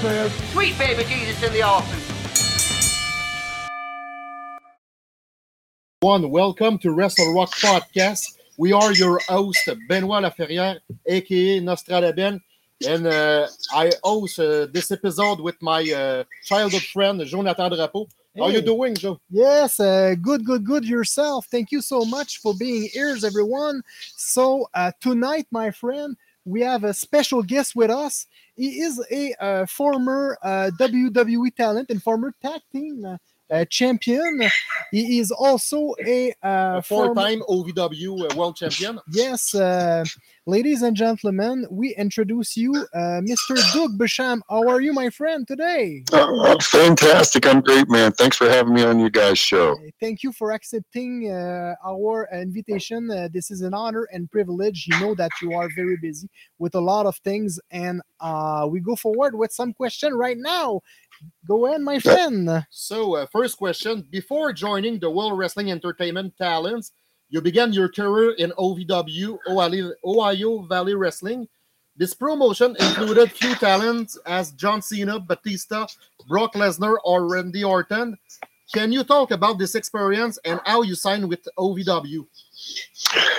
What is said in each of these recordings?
Sweet baby Jesus in the office. One, welcome to Wrestle Rock Podcast. We are your host, Benoit Laferrière, aka Nostradaben, and uh, I host uh, this episode with my uh, childhood friend, Jonathan Drapeau. How you Hey. doing, Joe? Yes, uh, good, good, good yourself. Thank you so much for being here, everyone. So uh, tonight, my friend, we have a special guest with us. He is a uh, former uh, WWE talent and former tag team uh, champion. He is also a, uh, A four-time OVW uh, world champion. Yes, uh, ladies and gentlemen, we introduce you, uh, Mr. Doug Basham. How are you, my friend, today? Oh, fantastic. I'm great, man. Thanks for having me on your guys' show. Uh, Thank you for accepting uh, our invitation. Uh, this is an honor and privilege. You know that you are very busy with a lot of things, and uh, we go forward with some question right now. Go ahead, my friend. So, uh, first question: Before joining the World Wrestling Entertainment Talents, you began your career in OVW, Ohio, Ohio Valley Wrestling. This promotion included few talents as John Cena, Batista, Brock Lesnar, or Randy Orton. Can you talk about this experience and how you signed with OVW?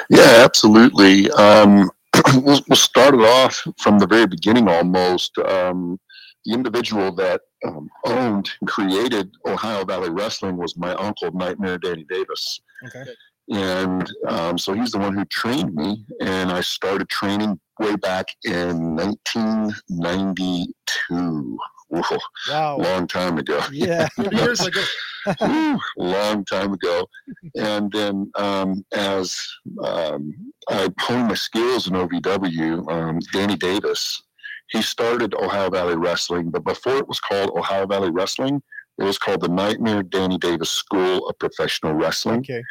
Yeah, absolutely. Um, we'll, we'll start it off from the very beginning almost. Um, the individual that um, owned and created Ohio Valley Wrestling was my uncle, Nightmare Danny Davis. Okay. And um, so he's the one who trained me, and I started training way back in 1992. Whoa, Wow. long time ago. Yeah. years ago. Long time ago. And then um, as um, I honed my skills in OVW, um, Danny Davis, he started Ohio Valley Wrestling, but before it was called Ohio Valley Wrestling, it was called the Nightmare Danny Davis School of Professional Wrestling. Okay.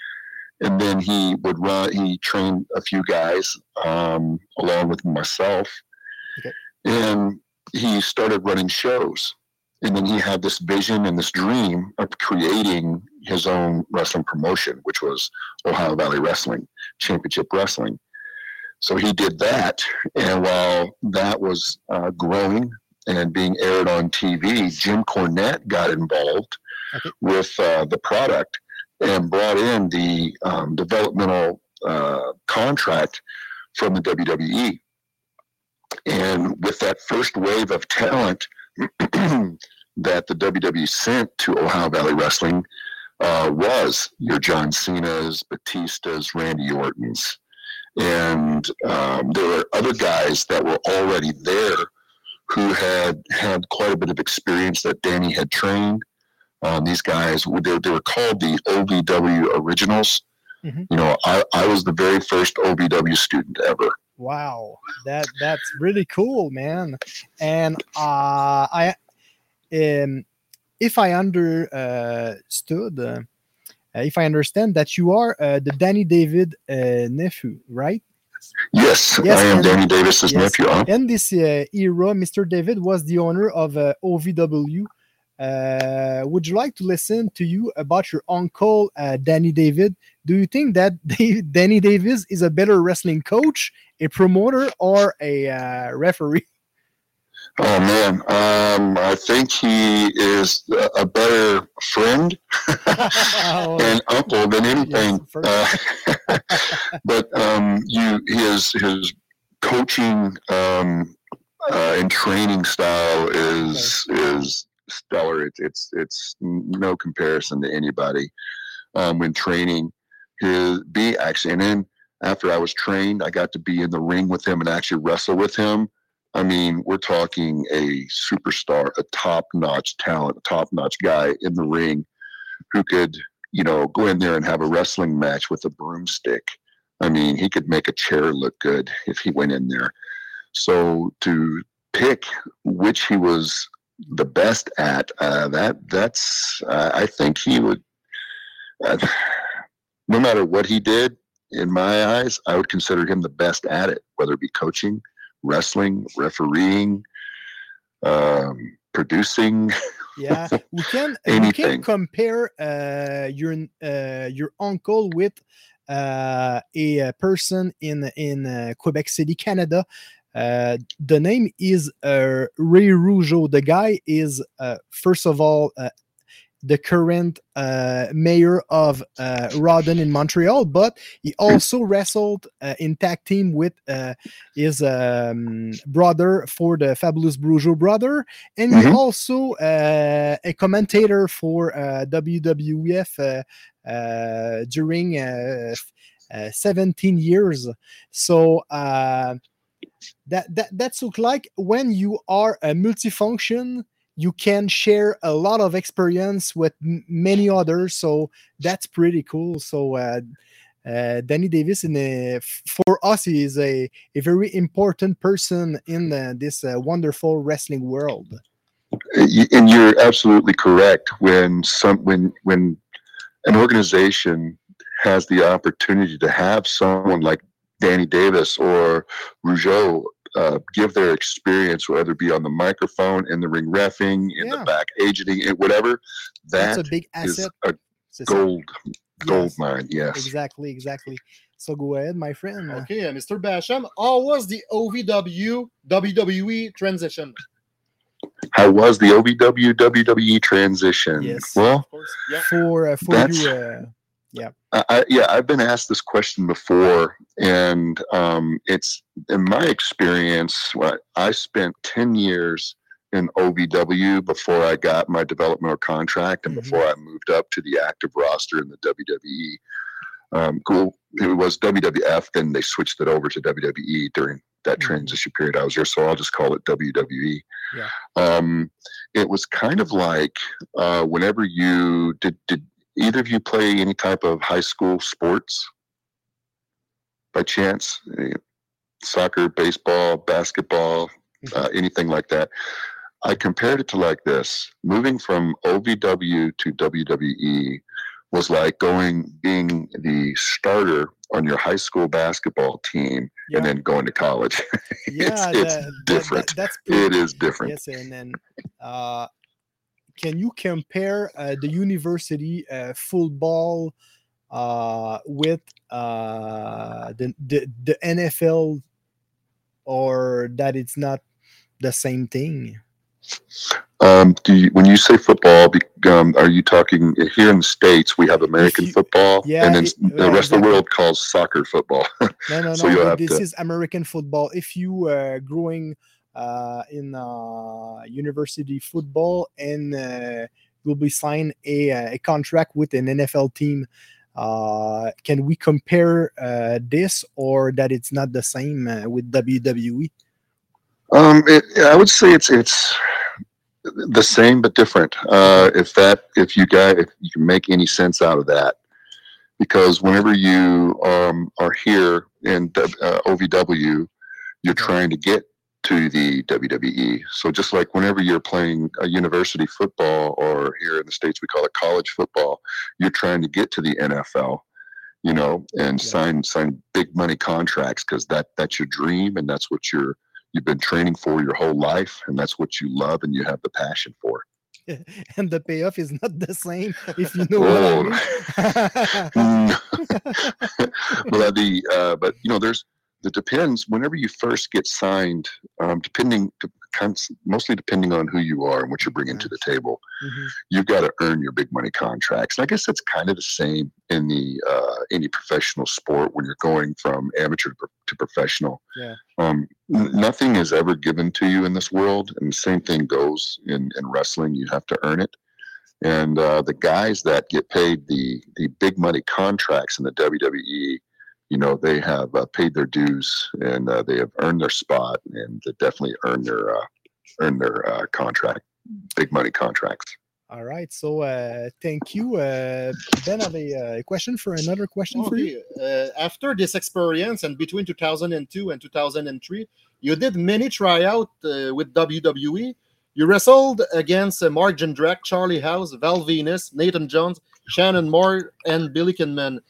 And then he would run, he trained a few guys um, along with myself. Okay. And he started running shows. And then he had this vision and this dream of creating his own wrestling promotion, which was Ohio Valley Wrestling, Championship Wrestling. So he did that. And while that was uh, growing and being aired on TV, Jim Cornette got involved Okay. with uh, the product and brought in the um, developmental uh, contract from the WWE. And with that first wave of talent that the WWE sent to Ohio Valley Wrestling uh, was your John Cena's, Batista's, Randy Orton's. And um, there were other guys that were already there who had had quite a bit of experience that Danny had trained. Um, these guys, they, they were called the OVW Originals. Mhm. You know, I, I was the very first OVW student ever. Wow, that that's really cool, man. And uh, I, um, if I understood, uh, if I understand that you are uh, the Danny David uh, nephew, right? Yes, Yes, I am and- Danny Davis's yes. nephew. Huh? In this uh, era, Mr. David was the owner of uh, OVW. Uh, would you like to listen to you about your uncle uh, Danny David? Do you think that Dave, Danny Davis is a better wrestling coach, a promoter, or a uh, referee? Oh man, um, I think he is a better friend Oh, and uncle than anything. For- uh, but um, you, his his coaching um, uh, and training style is is stellar. It's it's it's no comparison to anybody. Um, when training, his be actually, and then after I was trained, I got to be in the ring with him and actually wrestle with him. I mean, we're talking a superstar, a top-notch talent, a top-notch guy in the ring who could, you know, go in there and have a wrestling match with a broomstick. I mean, he could make a chair look good if he went in there. So to pick which he was the best at, uh, that that's uh, I think he would. Uh, no matter what he did, in my eyes, I would consider him the best at it, whether it be coaching, wrestling, refereeing, um, producing. yeah we can we can compare uh, your uh, your uncle with uh, a, uh, person in in uh, Quebec City, Canada. Uh, the name is uh, Ray Rougeau. The guy is uh, first of all uh, the current uh, mayor of uh, Rawdon in Montreal, but he also wrestled uh, in tag team with uh, his um, brother for the Fabulous Rougeau brother, and he's Mhm. also uh, a commentator for uh, WWF uh, uh, during uh, uh, 17 years. So uh, that that that's look like when you are a multifunction you can share a lot of experience with many others so that's pretty cool. So uh, uh, danny davis in a, for us is a, a very important person in uh, this uh, wonderful wrestling world. And you're absolutely correct. When some when when an organization has the opportunity to have someone like Danny Davis or Rougeau uh, give their experience, whether it be on the microphone, in the ring refing, in Yeah. the back agenting, and whatever, that's a big is asset a C'est ça. gold gold mine. Yes. exactly exactly so go ahead my friend Okay, uh, Mr. Basham, how was the OVW WWE E transition? How was the OVW WWE transition? Yes. Well, yeah. for uh, for you uh, I, I, yeah, I've been asked this question before, and um, it's in my experience. I spent ten years in OVW before I got my developmental contract, and Mhm. before I moved up to the active roster in the WWE. Um, cool. It was WWF, then they switched it over to WWE during that Mhm. transition period I was there. So I'll just call it WWE. Yeah. Um, it was kind of like uh, whenever you did did either of you play any type of high school sports? By chance? Eh, soccer baseball basketball uh, anything like that. I compared it to like this. Moving from ovw to wwe was like going being the starter on your high school basketball team Yeah. and then going to college. Yeah it's that- different. that- that's pretty it is different. Yes, and then uh, can you compare uh, the university uh, football uh, with uh, the, the the NFL, or that it's not the same thing? Um, do you, when you say football, um, are you talking here in the states? We have American you- football, yeah, and then it- the rest of the world calls soccer football. No, no, So no. you'll but have this to- is American football. If you uh, growing in uh, university football and uh, you'll be signed a, uh, a contract with an NFL team, uh, can we compare uh, this or that it's not the same uh, with WWE? um, it, I would say it's it's the same but different. Uh, if that if you guys if you can make any sense out of that, because whenever you um, are here in uh, OVW, you're trying to get to the WWE. So just like whenever you're playing a university football, or here in the states we call it college football, you're trying to get to the NFL. You know, and Yeah. sign sign big money contracts because that that's your dream and that's what you're you've been training for your whole life and that's what you love and you have the passion for. and the payoff is not the same, if you know what I mean. Mm. well, the uh, but you know, there's it depends. Whenever you first get signed, um, depending, mostly depending on who you are and what you're bringing to the table, Mhm. you've got to earn your big money contracts. And I guess that's kind of the same in the uh, any professional sport when you're going from amateur to, pro- to professional. Yeah. Um, n- nothing is ever given to you in this world, and the same thing goes in in wrestling. You have to earn it. And uh, the guys that get paid the the big money contracts in the WWE, you know, they have uh, paid their dues and uh, they have earned their spot and they definitely earned their uh, earned their uh, contract, big money contracts. All right. So uh, thank you. Uh, ben, I have a, a question for another question for you. Uh, after this experience and between 2002 and 2003, you did many tryout uh, with WWE. You wrestled against uh, Mark Jindrak, Charlie Haas, Val Venis, Nathan Jones, Shannon Moore, and Billy Kidman.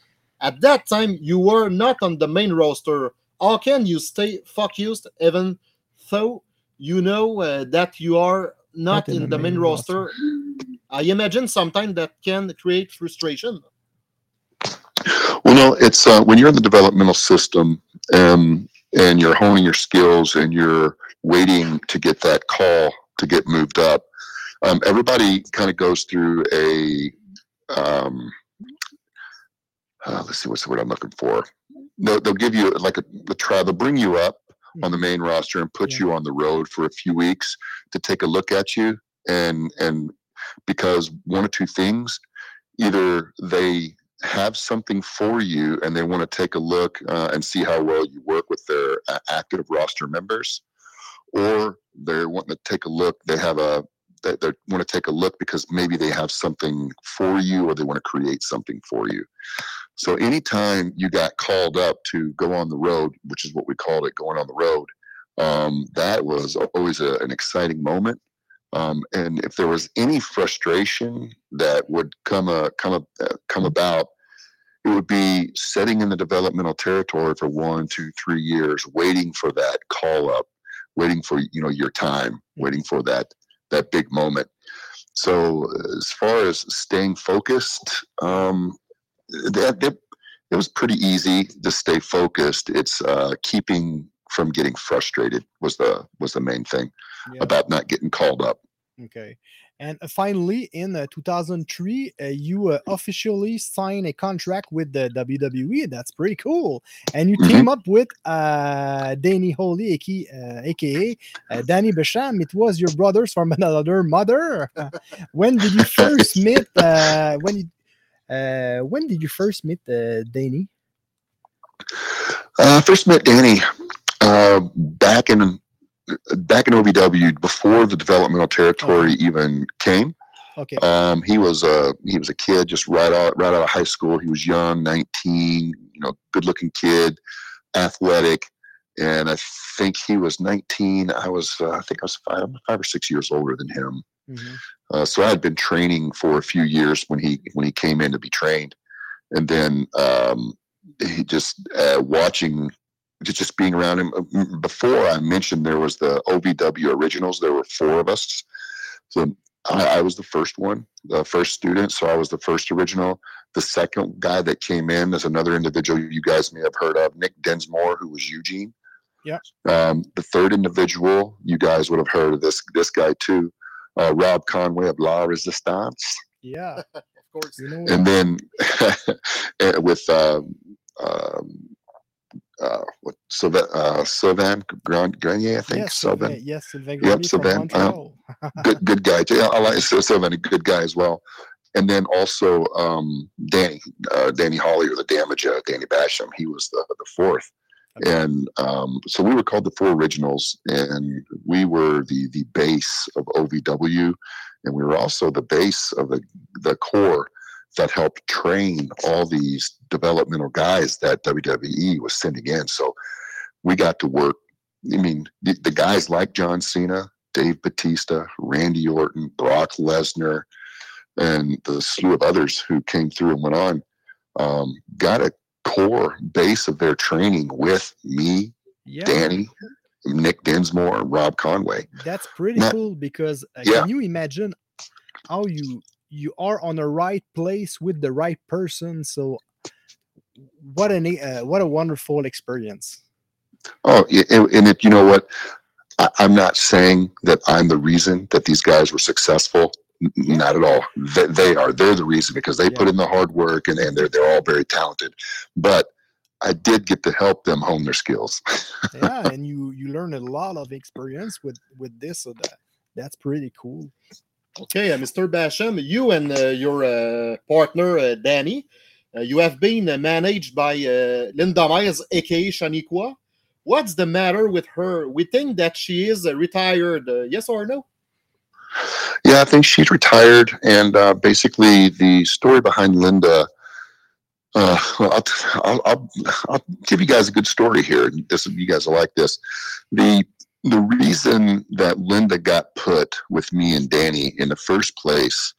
At that time, you were not on the main roster. How can you stay focused even though you know uh, that you are not, in, the main, roster? I imagine sometimes that can create frustration. Well, no, it's uh, when you're in the developmental system um, and you're honing your skills and you're waiting to get that call to get moved up. Um, everybody kind of goes through a um, uh, let's see what's the word I'm looking for. No, they'll give you like a the try. They'll bring you up on the main roster and put Yeah. you on the road for a few weeks to take a look at you and and because one or two things either they have something for you and they want to take a look uh, and see how well you work with their uh, active roster members or they're wanting to take a look they have a they, they want to take a look because maybe they have something for you or they want to create something for you. So anytime you got called up to go on the road which is what we called it going on the road um, that was always a, an exciting moment. Um, and if there was any frustration that would come a, come a, uh, come about, it would be sitting in the developmental territory for one, two, three years, waiting for that call up, waiting for you know your time, waiting for that that big moment. So as far as staying focused, um, that, that it was pretty easy to stay focused. It's uh, keeping from getting frustrated was the was the main thing Yeah. about not getting called up. Okay. And uh, finally, in uh, 2003, uh, you uh, officially signed a contract with the WWE. That's pretty cool. And you Mhm. team up with uh, Danny Holy, aka, Danny Basham. It was your brothers from another mother. when did you first meet? Uh, when you, uh, when did you first meet uh, Danny? Uh, first met Danny uh, back in back in OVW before the developmental territory even came. Okay. Um, he was a he was a kid just right out right out of high school. He was young, nineteen, you know, good looking kid, athletic, and I think he was nineteen. I was uh, I think I was five five or six years older than him. Mhm. Uh, so I had been training for a few years when he when he came in to be trained, and then um, he just uh, watching just just being around him. Uh, Before I mentioned there was the OVW originals. There were four of us, so I, I was the first one, the first student. So I was the first original. The second guy that came in is another individual you guys may have heard of, Nick Dinsmore, who was Eugene. Yeah. Um, the third individual, you guys would have heard of this this guy too, uh, Rob Conway of La Resistance, Yeah. Of course. You know, and then eh, with um, um, uh, what Sylvain, uh, Sylvain Grenier, I think yes, Sylvain. Yes, Sylvain Yep, Grenier from Sylvain, uh, good good guy too. Yeah, I like Sylvain, a good guy as well. And then also um, Danny, uh, Danny Holly or the Damage, uh, Danny Basham. He was the the fourth, Okay. and um, so we were called the Four Originals, and we were the the base of OVW, and we were also the base of the the core that helped train all these developmental guys that WWE was sending in. So we got to work. I mean, the, the guys like John Cena, Dave Batista, Randy Orton, Brock Lesnar, and the slew of others who came through and went on, um, got a core base of their training with me, yeah. Danny, Nick Dinsmore, and Rob Conway. That's pretty Now- cool because uh, Yeah. can you imagine how you you are on the right place with the right person? So what an uh, what a wonderful experience. Oh, and, and it, you know what? I, I'm not saying that I'm the reason that these guys were successful. Not at all. They, they are. They're the reason because they put in the hard work and, and they're they're all very talented. But I did get to help them hone their skills. Yeah, and you you learn a lot of experience with with this. So that that's pretty cool. Okay, uh, Mr. Basham, you and uh, your uh, partner Danny, you have been managed by Linda Myers, aka Shaniqua. What's the matter with her? We think that she is retired. Yes or no? Yeah, I think she's retired, and uh, basically the story behind Linda. Uh, I'll, I'll, I'll, I'll give you guys a good story here. This you guys will like this. The the reason that Linda got put with me and Danny in the first place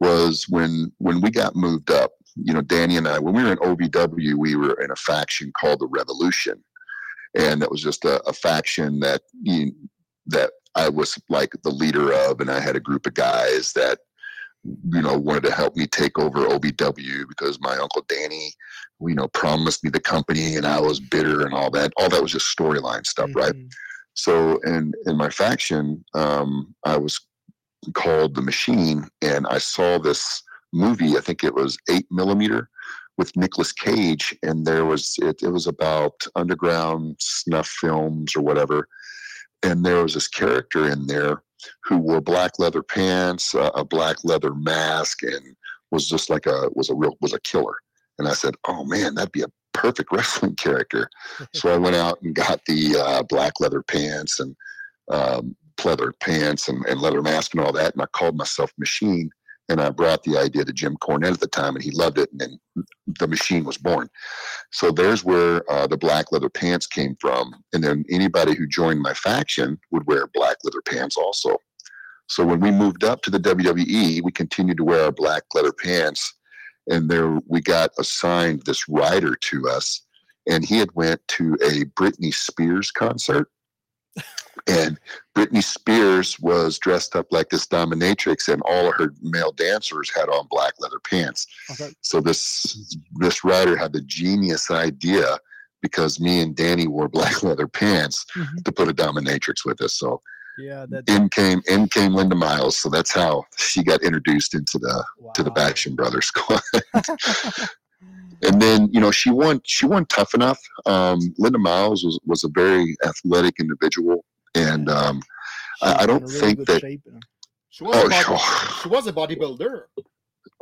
was when when we got moved up. You know, Danny and I, when we were in OVW, we were in a faction called the Revolution, and that was just a, a faction that you, that I was like the leader of, and I had a group of guys that you know wanted to help me take over OVW because my uncle Danny, you know, promised me the company, and I was bitter and all that. All that was just storyline stuff, mm-hmm. right? So in in my faction, um, I was called the Machine, and I saw this movie. I think it was eight millimeter with Nicolas Cage, and there was it. It was about underground snuff films or whatever, and there was this character in there who wore black leather pants, uh, a black leather mask, and was just like a was a real was a killer. And I said, "Oh man, that'd be a perfect wrestling character." so I went out and got the uh, black leather pants and um, leather pants and, and leather mask and all that, and I called myself Machine. And I brought the idea to Jim Cornette at the time, and he loved it. And then the machine was born. So there's where uh, the black leather pants came from. And then anybody who joined my faction would wear black leather pants also. So when we moved up to the WWE, we continued to wear our black leather pants. And there we got assigned this rider to us. And he had went to a Britney Spears concert and Britney Spears was dressed up like this dominatrix, and all of her male dancers had on black leather pants. Okay. So this this writer had the genius idea because me and Danny wore black leather pants mm-hmm. to put a dominatrix with us. So yeah, that in came in came Linda Miles. So that's how she got introduced into the wow. to the Basham Brothers squad. and then you know she won she won tough enough. Um, Linda Miles was was a very athletic individual and um, I, I, don't really think that she was, oh, a body, she was a bodybuilder.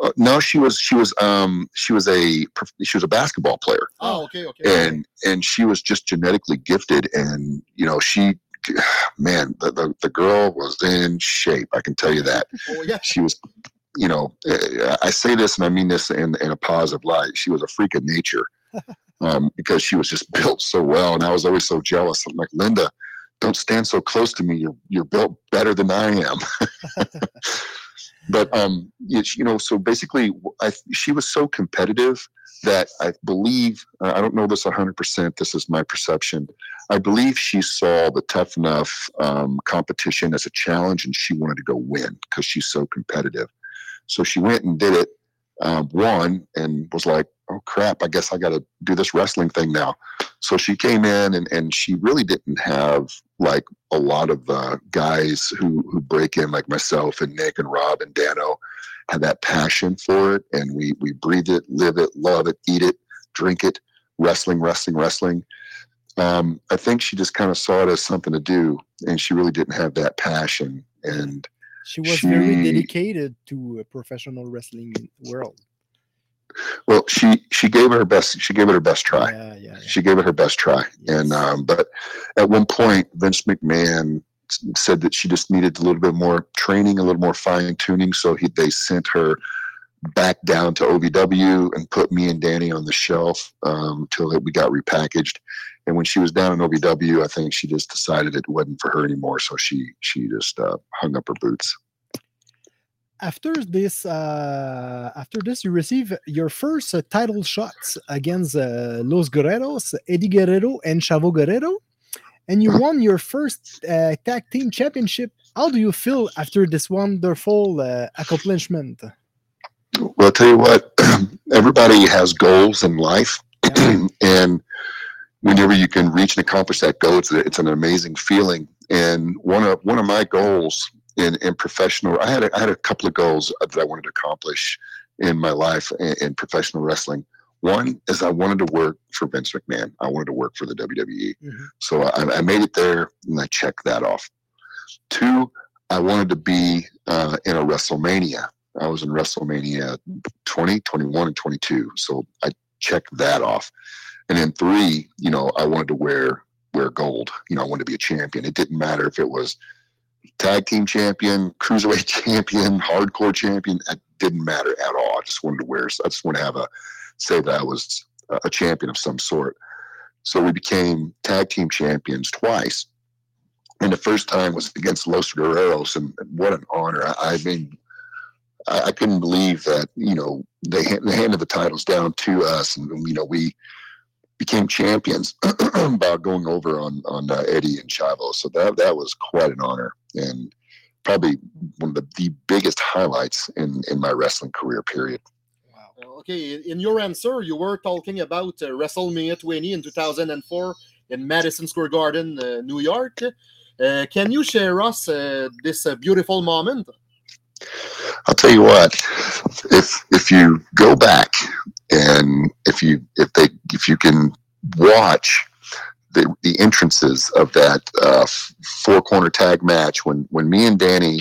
Uh, no, she was she was um she was a she was a basketball player. Oh, okay, okay. And and she was just genetically gifted, and you know she, man, the the, the girl was in shape. I can tell you that. Oh yeah. She was, you know, eh, I say this and I mean this in in a positive light. She was a freak of nature. Um, because she was just built so well, and I was always so jealous. I'm like, Linda, don't stand so close to me. You're you're built better than I am. but um, you know, so basically, I, she was so competitive that I believe uh, I don't know this 100. percent This is my perception. I believe she saw the tough enough um, competition as a challenge, and she wanted to go win because she's so competitive. So she went and did it, um, won, and was like, "Oh crap! I guess I got to do this wrestling thing now." So she came in, and, and she really didn't have like a lot of uh, guys who who break in, like myself and Nick and Rob and Dano, had that passion for it, and we we breathe it, live it, love it, eat it, drink it, wrestling, wrestling, wrestling. Um, I think she just kind of saw it as something to do, and she really didn't have that passion. And she was she, very dedicated to a professional wrestling world. Well, she she gave it her best. She gave it her best try. Yeah, yeah, yeah. She gave it her best try. Yes. And um, but at one point, Vince McMahon said that she just needed a little bit more training, a little more fine tuning. So he they sent her back down to OVW and put me and Danny on the shelf um, until we got repackaged. And when she was down in OVW, I think she just decided it wasn't for her anymore. So she she just uh, hung up her boots after this uh, after this you receive your first uh, title shots against uh, Los Guerreros, Eddie Guerrero and Chavo Guerrero, and you won your first uh, tag team championship. How do you feel after this wonderful uh, accomplishment? Well, I'll tell you what, everybody has goals in life, yeah. and whenever you can reach and accomplish that goal, it's, a, it's an amazing feeling. And one of one of my goals in, in professional. I had a, I had a couple of goals that I wanted to accomplish in my life in, in professional wrestling. One is I wanted to work for Vince McMahon. I wanted to work for the WWE. Mm-hmm. So I, I, made it there and I checked that off. Two, I wanted to be uh, in a WrestleMania. I was in WrestleMania 20, 21, and 22. So I checked that off. And then three, you know, I wanted to wear wear gold. You know, I wanted to be a champion. It didn't matter if it was tag team champion, cruiserweight champion, hardcore champion. It didn't matter at all. I just wanted to wear. I just want to have a say that I was a champion of some sort. So we became tag team champions twice. And the first time was against Los Guerreros, and what an honor! I, I mean, I, I, couldn't believe that you know they, they handed the titles down to us, and you know we became champions by going over on on uh, Eddie and Chavo. So that that was quite an honor, and probably one of the, the biggest highlights in in my wrestling career. Period. Wow. Okay, in your answer, you were talking about uh, WrestleMania 20 in 2004 in Madison Square Garden, uh, New York. Uh, can you share us uh, this uh, beautiful moment? I'll tell you what. If if you go back and if you if they if you can watch the the entrances of that uh, four corner tag match when when me and Danny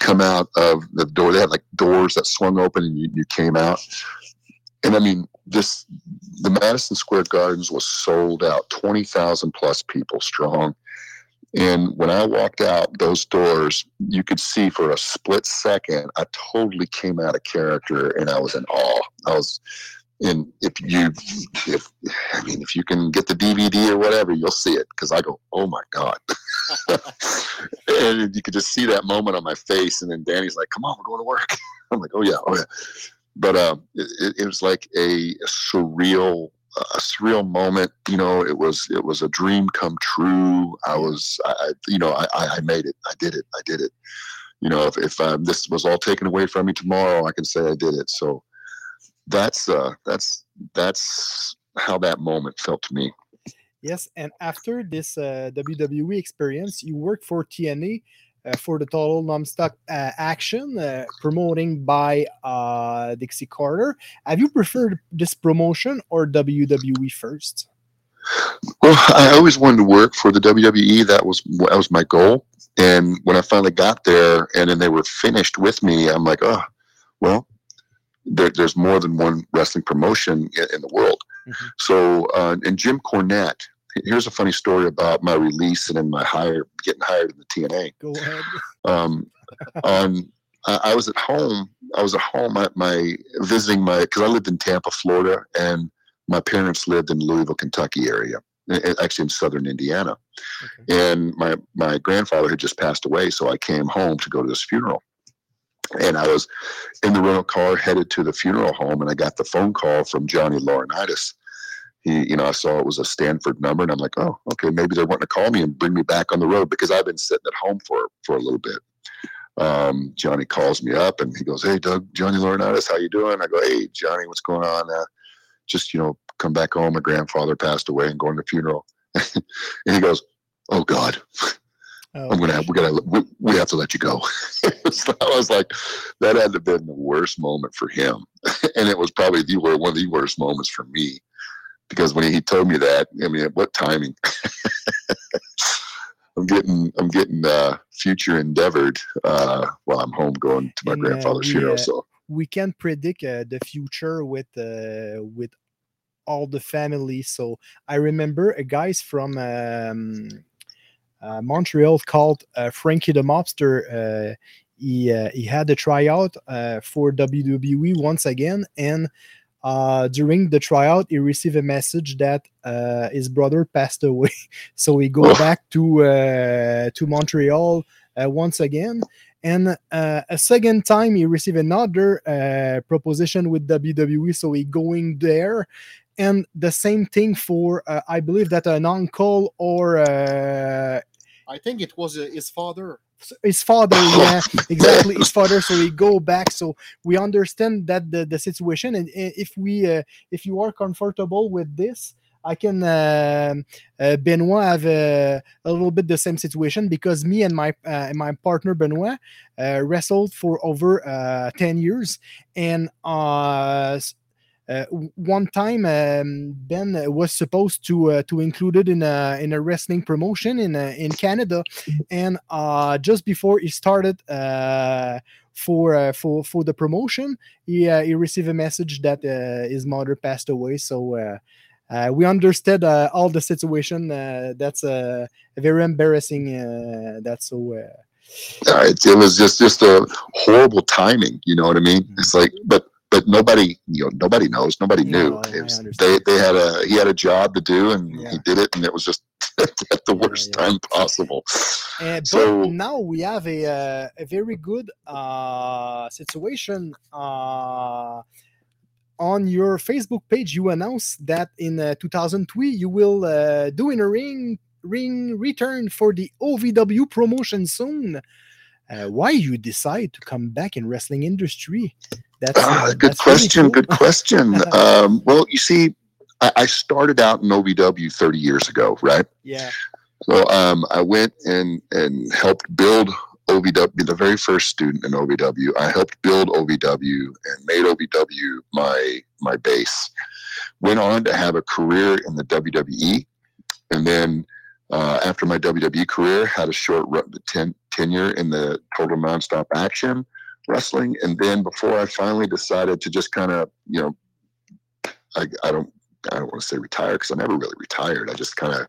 come out of the door, they had like doors that swung open and you, you came out. And I mean, this the Madison Square Gardens was sold out, twenty thousand plus people strong and when I walked out those doors, you could see for a split second, I totally came out of character and I was in awe. I was and if you, if, I mean, if you can get the DVD or whatever, you'll see it because I go, oh my God. and you could just see that moment on my face. And then Danny's like, come on, we're going to work. I'm like, oh yeah, oh yeah. But um, it, it was like a, surreal a surreal moment. You know, it was it was a dream come true. I was, I, you know, I, I made it. I did it. I did it. You know, if, if um, this was all taken away from me tomorrow, I can say I did it. So that's uh, that's that's how that moment felt to me. Yes, and after this uh, WWE experience, you worked for TNA uh, for the total nonstop uh, action uh, promoting by uh, Dixie Carter. Have you preferred this promotion or WWE first? Well, I always wanted to work for the WWE. That was that was my goal. And when I finally got there, and then they were finished with me, I'm like, oh, well, there, there's more than one wrestling promotion in, in the world. Mm-hmm. So, uh, and Jim Cornette, here's a funny story about my release and in my hire getting hired in the TNA. Go ahead. Um, on I was at home. I was at home at my visiting my because I lived in Tampa, Florida, and my parents lived in Louisville, Kentucky area, actually in southern Indiana. Okay. And my my grandfather had just passed away, so I came home to go to this funeral. And I was in the rental car headed to the funeral home, and I got the phone call from Johnny Laurinaitis he, you know, I saw it was a Stamford number, and I'm like, oh, okay, maybe they're wanting to call me and bring me back on the road because I've been sitting at home for for a little bit. Um, Johnny calls me up and he goes, "Hey, Doug, Johnny Laurinaitis, how you doing?" I go, "Hey, Johnny, what's going on?" Uh, just you know, come back home. My grandfather passed away and going to the funeral. and he goes, "Oh God." Oh, I'm gonna have, we gotta we, we have to let you go. so I was like, that had to have been the worst moment for him, and it was probably the one of the worst moments for me because when he told me that, I mean, what timing? I'm getting I'm getting uh, future endeavored uh, while I'm home going to my and, grandfather's uh, funeral. So we can predict uh, the future with uh, with all the family. So I remember a guys from um, uh, Montreal called Frankie the Mobster. he he had a tryout for WWE once again, and uh, during the tryout, he received a message that uh, his brother passed away. so he go back to uh, to Montreal uh, once again. And uh, a second time, he received another uh, proposition with WWE. So he going there. And the same thing for, I believe that an uncle or I think it was his father. His father yeah exactly his father. So we go back so we understand that the, the situation. And if we uh, if you are comfortable with this I can uh, uh, Benoit have a, a, little bit the same situation because me and my uh, my partner Benoit uh, wrestled for over uh, ten years, and uh, uh, one time um, Ben was supposed to uh, to include it in a in a wrestling promotion in uh, in Canada, and uh, just before he started uh, for uh, for for the promotion, he he received a message that his mother passed away. So. we understood all the situation. that's a very embarrassing. that's so uh, it, it was just just a horrible timing. You know what I mean? It's like, but but nobody, you know, nobody knows. Nobody No, knew. I- I they they had a he had a job to do, and Yeah. he did it, and it was just at the worst yeah. time possible. Uh, but So- now we have a uh, a very good uh, situation. Uh, on your Facebook page, you announced that in uh, 2003 you will uh, do in a ring ring return for the OVW promotion soon. Uh, why you decide to come back in wrestling industry? That's Ah, good that's really question. cool. Good question. um, well, you see, I, I started out in OVW 30 years ago, right? Yeah, So um, I went and and helped build OVW, the very first student in OVW. I helped build OVW and made OVW my my base. Went on to have a career in the WWE, and then uh, after my WWE career, had a short run, ten, tenure in the Total Nonstop Action Wrestling, and then before I finally decided to just kind of, you know, I, I don't I don't want to say retire because I never really retired. I just kind of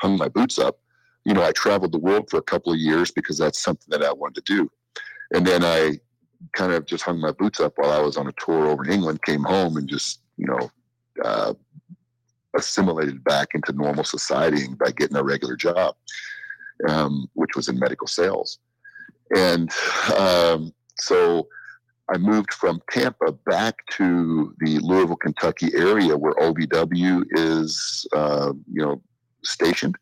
hung my boots up. You know, I traveled the world for a couple of years because that's something that I wanted to do. And then I kind of just hung my boots up while I was on a tour over in England, came home and just, you know, uh, assimilated back into normal society by getting a regular job, um, which was in medical sales. And um, so I moved from Tampa back to the Louisville, Kentucky area where OVW is, uh, you know, stationed.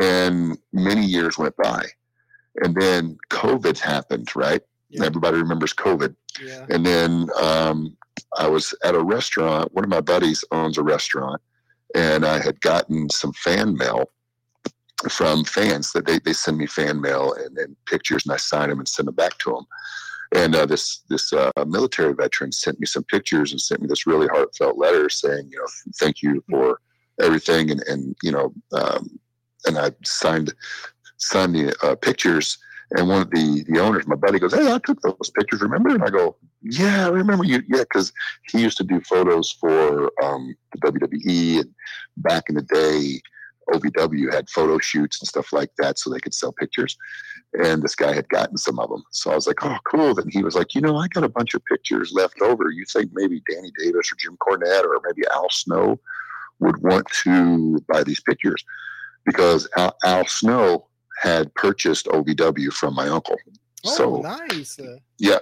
And many years went by. And then COVID happened, right? Yeah. Everybody remembers COVID. yeah, And then um, I was at a restaurant. One of my buddies owns a restaurant, and I had gotten some fan mail from fans that they, they send me fan mail and, and pictures, and I sign them and send them back to them. And uh, this this uh, military veteran sent me some pictures and sent me this really heartfelt letter saying, you know, thank you for everything, and and you know, um, and I signed signed the uh, pictures and one of the the owners, my buddy, goes, "Hey, I took those pictures. Remember?" And I go, "Yeah, I remember you. Yeah, because he used to do photos for um, the WWE, and back in the day, OVW had photo shoots and stuff like that, so they could sell pictures. And this guy had gotten some of them, so I was like, "Oh, cool." Then he was like, "You know, I got a bunch of pictures left over. You think maybe Danny Davis or Jim Cornette or maybe Al Snow would want to buy these pictures?" Because Al, Al Snow had purchased OVW from my uncle. oh, so nice. Yeah,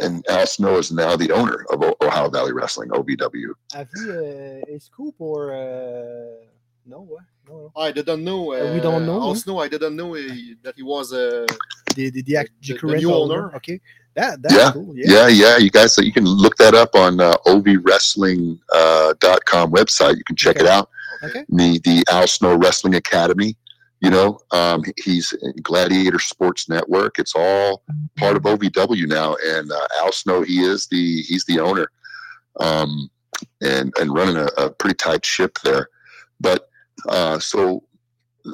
and Al Snow is now the owner of O- Ohio Valley Wrestling, OVW. have you uh, a scoop or uh, no? What? No, no. I didn't know. Uh, we don't know, huh? Also, I didn't know he, that he was uh, The the, the, act- The- the current new owner. owner. Okay, that that's Yeah, cool. Yeah, yeah, you guys, you can look that up on uh, ovwrestling.com uh, dot com website. You can check it out. Okay. The the Al Snow Wrestling Academy. You know, um, he's Gladiator Sports Network. It's all part of OVW now, and uh, Al Snow, he is the he's the owner, um, and and running a, a pretty tight ship there. But uh, so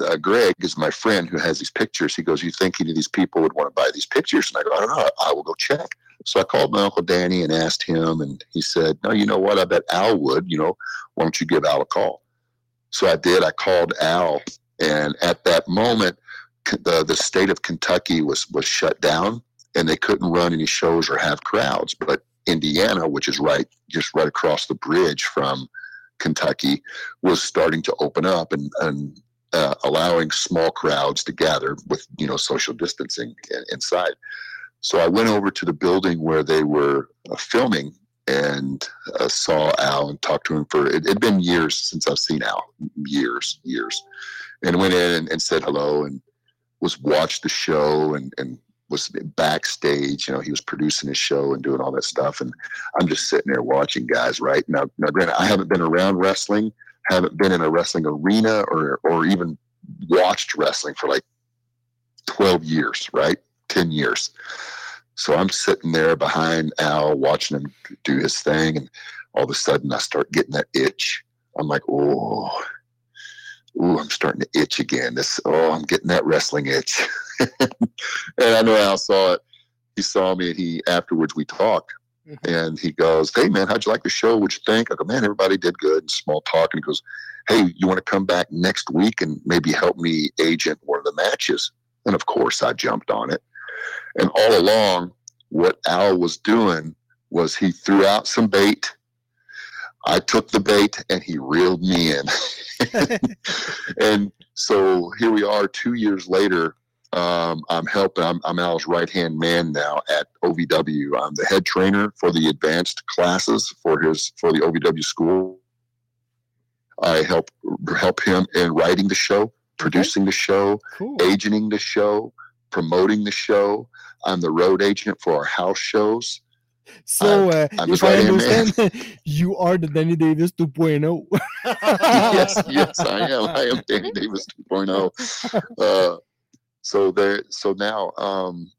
uh, Greg is my friend who has these pictures. He goes, "You think any of these people would want to buy these pictures?" And I go, "I don't know. I will go check." So I called my uncle Danny and asked him, and he said, "No, you know what? I bet Al would. You know, why don't you give Al a call?" So I did. I called Al, and at that moment, the the state of Kentucky was was shut down, and they couldn't run any shows or have crowds. But Indiana, which is right just right across the bridge from Kentucky, was starting to open up and and uh, allowing small crowds to gather with you know social distancing inside. So I went over to the building where they were uh, filming and uh, saw Al and talked to him for it had been years since I've seen Al, years, years, and went in and, and said hello and was watched the show and and was backstage. You know, he was producing his show and doing all that stuff, and I'm just sitting there watching guys. Right now, now granted, I haven't been around wrestling, haven't been in a wrestling arena or or even watched wrestling for like 12 years, right? 10 years. So I'm sitting there behind Al watching him do his thing, and all of a sudden I start getting that itch. I'm like, oh, ooh, I'm starting to itch again. This, oh, I'm getting that wrestling itch. and I know Al saw it. He saw me, and he afterwards we talked, Mhm. and he goes, "Hey man, how'd you like the show? What'd you think?" I go, "Man, everybody did good." And small talk, and he goes, "Hey, you want to come back next week and maybe help me agent one of the matches?" And of course, I jumped on it. And all along, what Al was doing was he threw out some bait. I took the bait and he reeled me in. and so here we are two years later. Um, I'm helping. I'm, I'm Al's right hand man now at OVW. I'm the head trainer for the advanced classes for his for the OVW school. I help help him in writing the show, producing the show, Cool. agenting the show, promoting the show. I'm the road agent for our house shows. So, uh, I'm his if I man. understand, you are the Danny Davis oh. 2.0. yes, yes, I am. I am Danny Davis 2.0. Uh, so there, so now, um,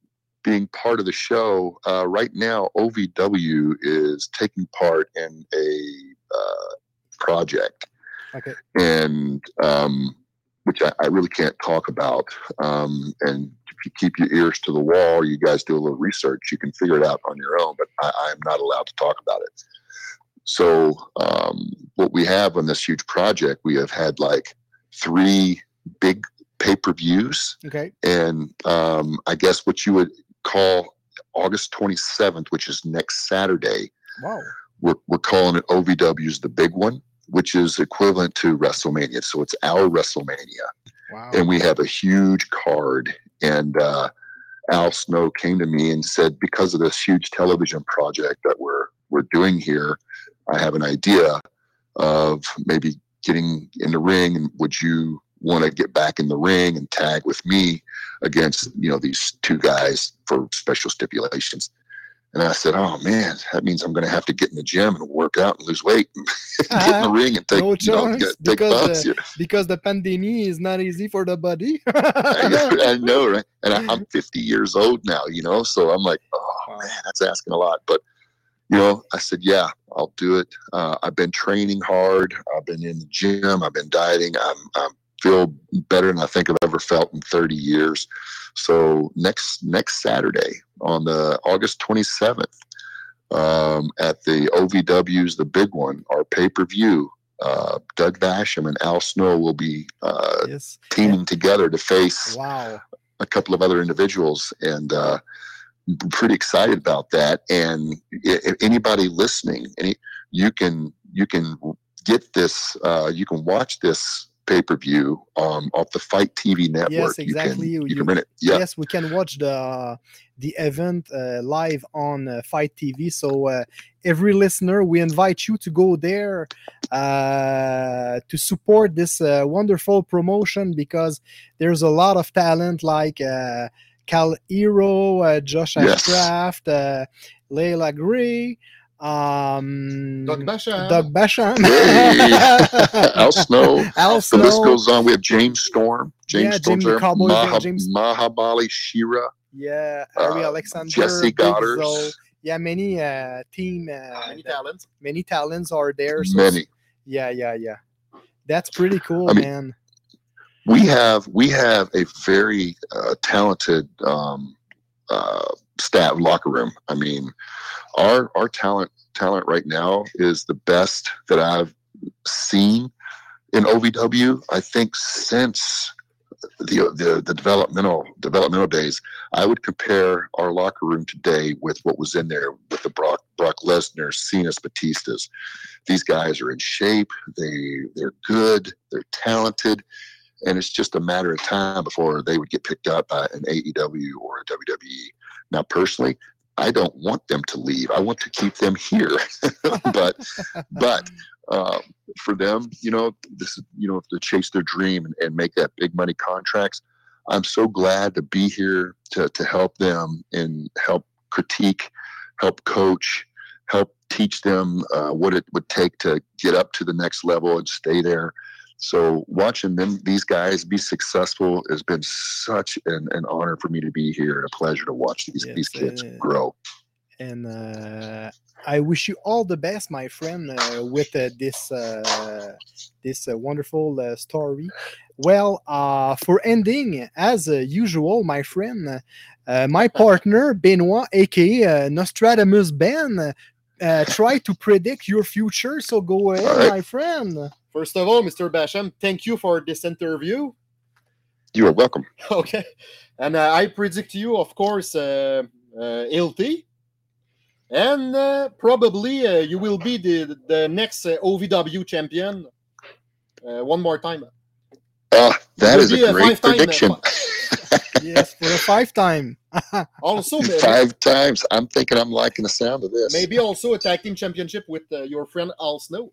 being part of the show, uh, right now, OVW is taking part in a uh, project, Okay. and um, which I, I really can't talk about. Um, and you keep your ears to the wall, you guys do a little research, you can figure it out on your own. But I, I'm not allowed to talk about it. So um, what we have on this huge project, we have had like three big pay-per-views, Okay. and um, I guess what you would call August 27th, which is next Saturday, Wow. we're, we're calling it OVW's the big one, which is equivalent to WrestleMania. So it's our WrestleMania Wow. and we have a huge card. And uh, Al Snow came to me and said, because of this huge television project that we're we're doing here, I have an idea of maybe getting in the ring. And would you want to get back in the ring and tag with me against you know these two guys for special stipulations? And I said, "Oh man, that means I'm going to have to get in the gym and work out and lose weight, and get in the ring and take, No you know, get, take because, bumps." uh, because the pandemic is not easy for the body. I, I know, right? And I, I'm 50 years old now, you know, so I'm like, oh man, that's asking a lot. But you know, I said, yeah, I'll do it. Uh, I've been training hard. I've been in the gym. I've been dieting. I'm, I'm feel better than I think I've ever felt in 30 years. So next next Saturday on the August 27th um, at the OVW's the big one, our pay per view. Uh, Doug Basham and Al Snow will be uh, yes. teaming together to face Wow. a couple of other individuals and uh, I'm pretty excited about that and if anybody listening any you can you can get this uh, you can watch this pay-per-view um, off the FITE TV network Yes, exactly. you can, You- you can rent it yeah Yes, we can watch the the event uh, live on uh, FITE TV. So uh, every listener, we invite you to go there uh, to support this uh, wonderful promotion because there's a lot of talent like uh, Kal Herro, uh, Josh Yes. Ashcraft, uh, Leila Grey, um, Doug Basham. Doug Basham, Hey. Al Snow. Al Snow. the list goes on we have james storm james Yeah, Storm's Jimmy. Cowboy, Maha, James- Mahabali Shera Yeah, Harry Uh, Alexander, Jessie Godderz. Yeah, many uh, team, uh, Many talents. many talents are there. So many Yeah, yeah, yeah. That's pretty cool, I mean, man. we have we have a very uh, talented um, uh, staff locker room. I mean, our our talent talent right now is the best that I've seen in OVW. I think since the the, the developmental developmental days, I would compare our locker room today with what was in there with the Brock Brock Lesnar, Cena's, Batistas. These guys are in shape. They they're good. They're talented and it's just a matter of time before they would get picked up by an AEW or a WWE. Now, personally, I don't want them to leave. I want to keep them here, but but uh, for them, you know, this is you know to chase their dream and, and make that big money contracts. I'm so glad to be here to to help them and help critique, help coach, help teach them uh, what it would take to get up to the next level and stay there. So watching them, these guys be successful has been such an, an honor for me to be here and a pleasure to watch these these kids uh, grow. And uh, I wish you all the best, my friend, uh, with uh, this uh, this uh, wonderful uh, story. Well, uh, for ending, as uh, usual, my friend, uh, my partner Benoit, aka uh, Nostradamus Ben, uh, try to predict your future. So go ahead, right. my friend. First of all, Mr. Basham, thank you for this interview. You are welcome. Okay. And uh, I predict you, of course, uh, uh, LT. And uh, probably uh, you will be the, the next uh, OVW champion uh, one more time. Uh, that will is be a a great prediction. yes, for a five time. Also, ma- Five times. I'm thinking I'm liking the sound of this. maybe also a tag team championship with uh, your friend Al Snow.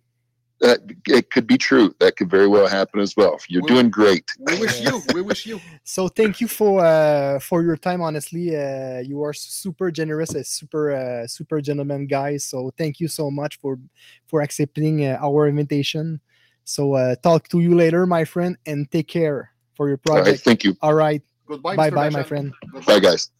That it could be true. That could very well happen as well. You're We- doing great. We wish you. We wish you. So thank you for uh, for your time. Honestly, uh, you are super generous, a super uh, super gentleman guy. So thank you so much for for accepting uh, our invitation. So uh, talk to you later, my friend, and take care for your All right. project. Thank you. All right, Goodbye. bye Mr. bye, my friend. Goodbye. Bye, guys.